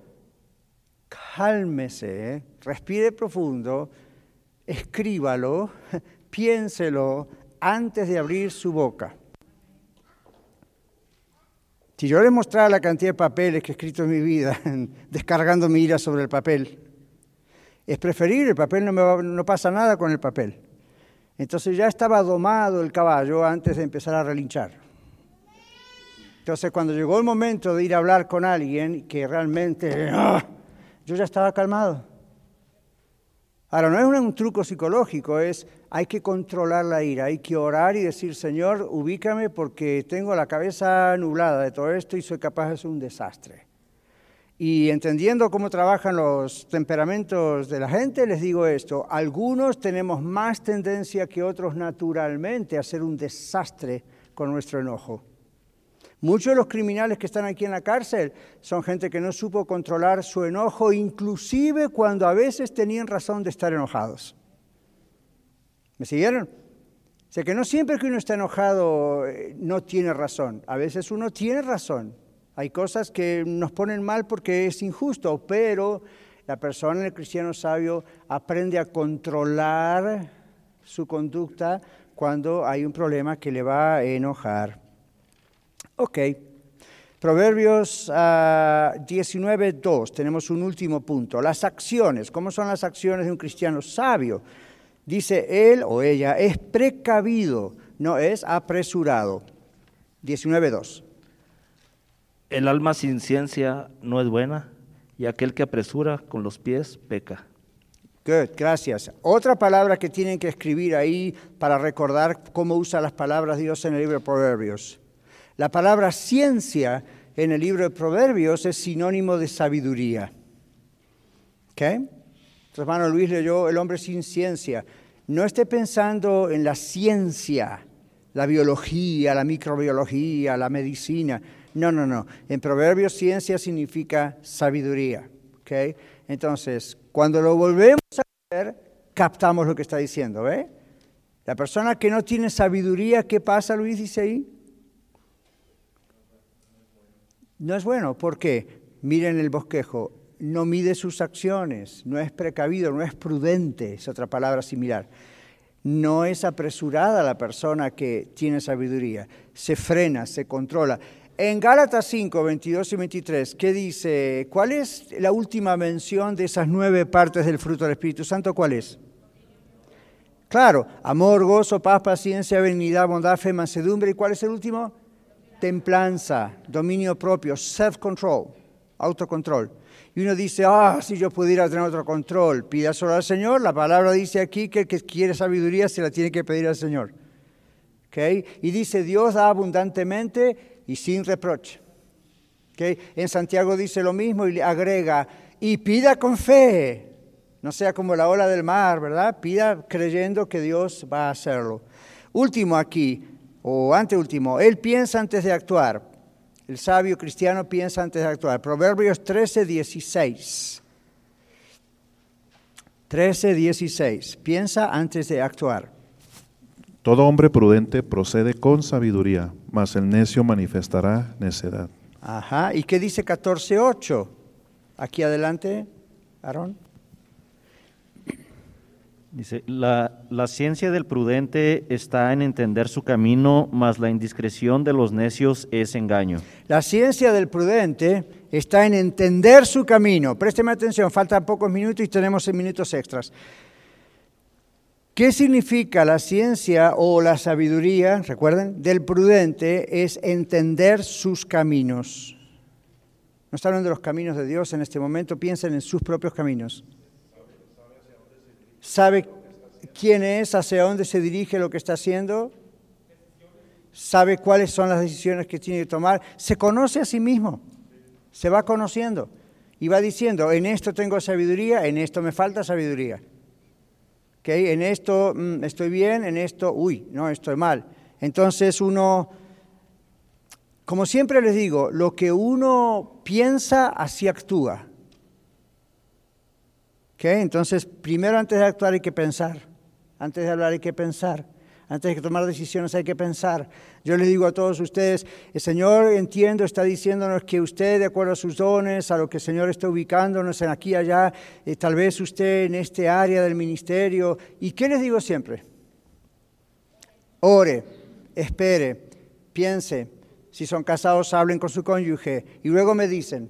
A: cálmese, respire profundo, escríbalo, piénselo antes de abrir su boca. Si yo les mostrara la cantidad de papeles que he escrito en mi vida, (laughs) descargando mi ira sobre el papel, es preferible, el papel no, me pasa nada con el papel. Entonces ya estaba domado el caballo antes de empezar a relinchar. Entonces cuando llegó el momento de ir a hablar con alguien que realmente ¡ah! Yo ya estaba calmado. Ahora, no es un truco psicológico, es hay que controlar la ira, hay que orar y decir, Señor, ubícame porque tengo la cabeza nublada de todo esto y soy capaz de hacer un desastre. Y entendiendo cómo trabajan los temperamentos de la gente, les digo esto, algunos tenemos más tendencia que otros naturalmente a hacer un desastre con nuestro enojo. Muchos de los criminales que están aquí en la cárcel son gente que no supo controlar su enojo, inclusive cuando a veces tenían razón de estar enojados. ¿Me siguieron? O sea que no siempre que uno está enojado eh, no tiene razón. A veces uno tiene razón. Hay cosas que nos ponen mal porque es injusto, pero la persona, el cristiano sabio, aprende a controlar su conducta cuando hay un problema que le va a enojar. Ok. Proverbios 19.2, ah, tenemos un último punto. Las acciones, ¿cómo son las acciones de un cristiano sabio? Dice él o ella, es precavido, no es apresurado. 19.2.
N: El alma sin ciencia no es buena, y aquel que apresura con los pies peca.
A: Good, gracias. Otra palabra que tienen que escribir ahí para recordar cómo usa las palabras Dios en el libro de Proverbios. La palabra ciencia en el libro de Proverbios es sinónimo de sabiduría. ¿Ok? hermano Luis leyó El hombre sin ciencia. No esté pensando en la ciencia, la biología, la microbiología, la medicina. No, no, no. En Proverbios ciencia significa sabiduría. ¿Ok? Entonces, cuando lo volvemos a ver, captamos lo que está diciendo. ¿Ve? La persona que no tiene sabiduría, ¿qué pasa, Luis dice ahí? No es bueno, ¿por qué? Miren el bosquejo, no mide sus acciones, no es precavido, no es prudente, es otra palabra similar. No es apresurada la persona que tiene sabiduría, se frena, se controla. En Gálatas 5, 22 y 23, ¿qué dice? ¿Cuál es la última mención de esas nueve partes del fruto del Espíritu Santo? ¿Cuál es? Claro, amor, gozo, paz, paciencia, benignidad, bondad, fe, mansedumbre. ¿Y cuál es el último? Templanza, dominio propio, self-control, autocontrol. Y uno dice, ah, si yo pudiera tener otro control, pida solo al Señor. La palabra dice aquí que el que quiere sabiduría se la tiene que pedir al Señor. ¿Okay? Y dice, Dios da abundantemente y sin reproche. ¿Okay? En Santiago dice lo mismo y agrega, y pida con fe, no sea como la ola del mar, ¿verdad? Pida creyendo que Dios va a hacerlo. Último aquí, o anteúltimo, él piensa antes de actuar. El sabio cristiano piensa antes de actuar. Proverbios 13, 16. 13, 16. Piensa antes de actuar.
O: Todo hombre prudente procede con sabiduría, mas el necio manifestará necedad.
A: Ajá. ¿Y qué dice 14, 8? Aquí adelante, Aarón.
L: Dice, la, la, ciencia del prudente está en entender su camino, mas la indiscreción de los necios es engaño.
A: La ciencia del prudente está en entender su camino. Présteme atención, faltan pocos minutos y tenemos minutos extras. ¿Qué significa la ciencia o la sabiduría, recuerden, del prudente? Es entender sus caminos. No está hablando de los caminos de Dios en este momento, piensen en sus propios caminos sabe quién es, hacia dónde se dirige lo que está haciendo, sabe cuáles son las decisiones que tiene que tomar, se conoce a sí mismo, se va conociendo y va diciendo, en esto tengo sabiduría, en esto me falta sabiduría. ¿Okay? En esto mm, estoy bien, en esto, uy, no, estoy mal. Entonces uno, como siempre les digo, lo que uno piensa, así actúa. Entonces, primero antes de actuar hay que pensar, antes de hablar hay que pensar, antes de tomar decisiones hay que pensar. Yo le digo a todos ustedes, el Señor entiendo, está diciéndonos que usted, de acuerdo a sus dones, a lo que el Señor está ubicándonos en aquí y allá, eh, tal vez usted en este área del ministerio. ¿Y qué les digo siempre? Ore, espere, piense. Si son casados, hablen con su cónyuge y luego me dicen.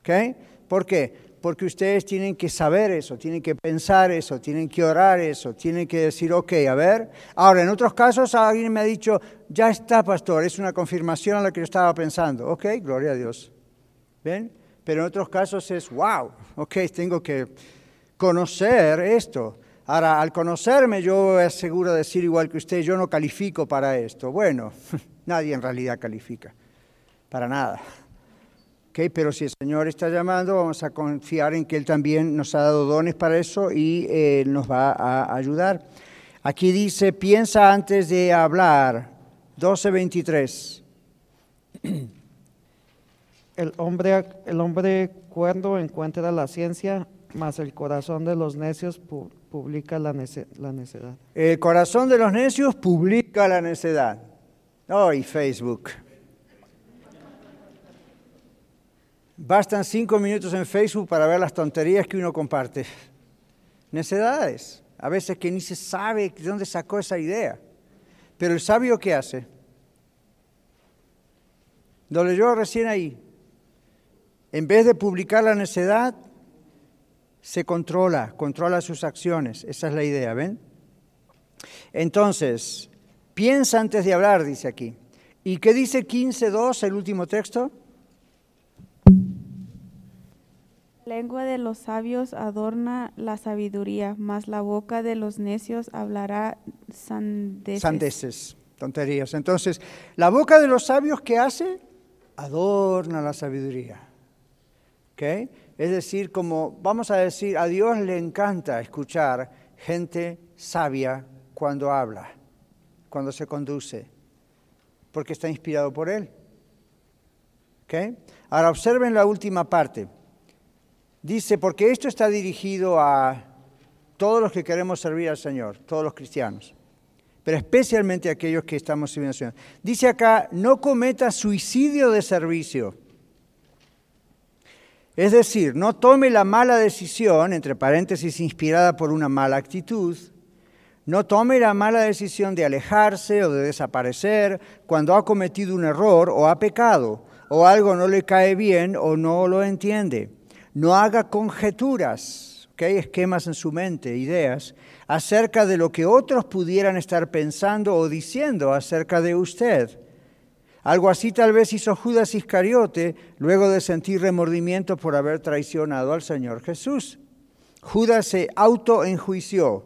A: ¿Ok? ¿Por qué? Porque ustedes tienen que saber eso, tienen que pensar eso, tienen que orar eso, tienen que decir, ok, a ver. Ahora, en otros casos alguien me ha dicho, ya está, pastor, es una confirmación a lo que yo estaba pensando. Ok, gloria a Dios. ¿Ven? Pero en otros casos es, wow, ok, tengo que conocer esto. Ahora, al conocerme, yo aseguro decir igual que usted, yo no califico para esto. Bueno, (laughs) nadie en realidad califica, para nada. Okay, pero si el Señor está llamando, vamos a confiar en que Él también nos ha dado dones para eso y eh, nos va a ayudar. Aquí dice, piensa antes de hablar, 12.23. (clears throat)
I: El hombre, el hombre cuerdo encuentra la ciencia, mas el corazón de los necios publica la, la necedad.
A: El corazón de los necios publica la necedad. Oh, y Facebook. Bastan cinco minutos en Facebook para ver las tonterías que uno comparte. Necedades. A veces que ni se sabe de dónde sacó esa idea. Pero el sabio, ¿qué hace? Lo leyó recién ahí. En vez de publicar la necedad, se controla, controla sus acciones. Esa es la idea, ¿ven? Entonces, piensa antes de hablar, dice aquí. ¿Y qué dice 15.2, el último texto?
D: Lengua de los sabios adorna la sabiduría, mas la boca de los necios hablará sandeces.
A: Sandeces, tonterías. Entonces, la boca de los sabios, ¿qué hace? Adorna la sabiduría. Es decir, como vamos a decir, a Dios le encanta escuchar gente sabia cuando habla, cuando se conduce, porque está inspirado por Él. Ahora observen la última parte. Dice, porque esto está dirigido a todos los que queremos servir al Señor, todos los cristianos, pero especialmente aquellos que estamos sirviendo al Señor. Dice acá, no cometa suicidio de servicio. Es decir, no tome la mala decisión, entre paréntesis, inspirada por una mala actitud, no tome la mala decisión de alejarse o de desaparecer cuando ha cometido un error o ha pecado, o algo no le cae bien o no lo entiende. No haga conjeturas, hay esquemas en su mente, ideas, acerca de lo que otros pudieran estar pensando o diciendo acerca de usted. Algo así tal vez hizo Judas Iscariote luego de sentir remordimiento por haber traicionado al Señor Jesús. Judas se autoenjuició,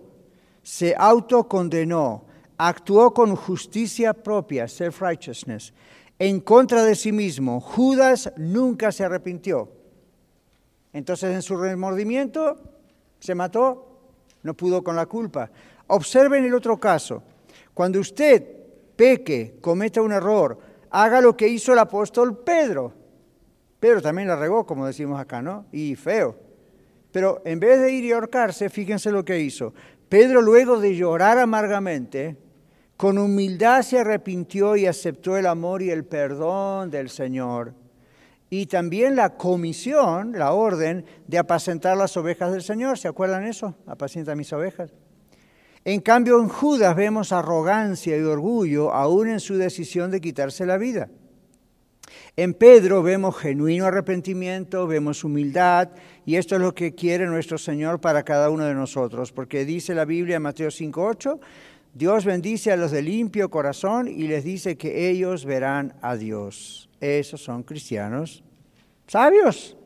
A: se autocondenó, actuó con justicia propia, self-righteousness, en contra de sí mismo. Judas nunca se arrepintió. Entonces en su remordimiento se mató, no pudo con la culpa. Observen el otro caso. Cuando usted peque, cometa un error, haga lo que hizo el apóstol Pedro. Pedro también la regó, como decimos acá, ¿no? Y feo. Pero en vez de ir y ahorcarse, fíjense lo que hizo. Pedro, luego de llorar amargamente, con humildad se arrepintió y aceptó el amor y el perdón del Señor y también la comisión, la orden de apacentar las ovejas del Señor. ¿Se acuerdan eso? Apacienta mis ovejas. En cambio, en Judas vemos arrogancia y orgullo aún en su decisión de quitarse la vida. En Pedro vemos genuino arrepentimiento, vemos humildad, y esto es lo que quiere nuestro Señor para cada uno de nosotros, porque dice la Biblia en Mateo 5.8, Dios bendice a los de limpio corazón y les dice que ellos verán a Dios esos son cristianos sabios.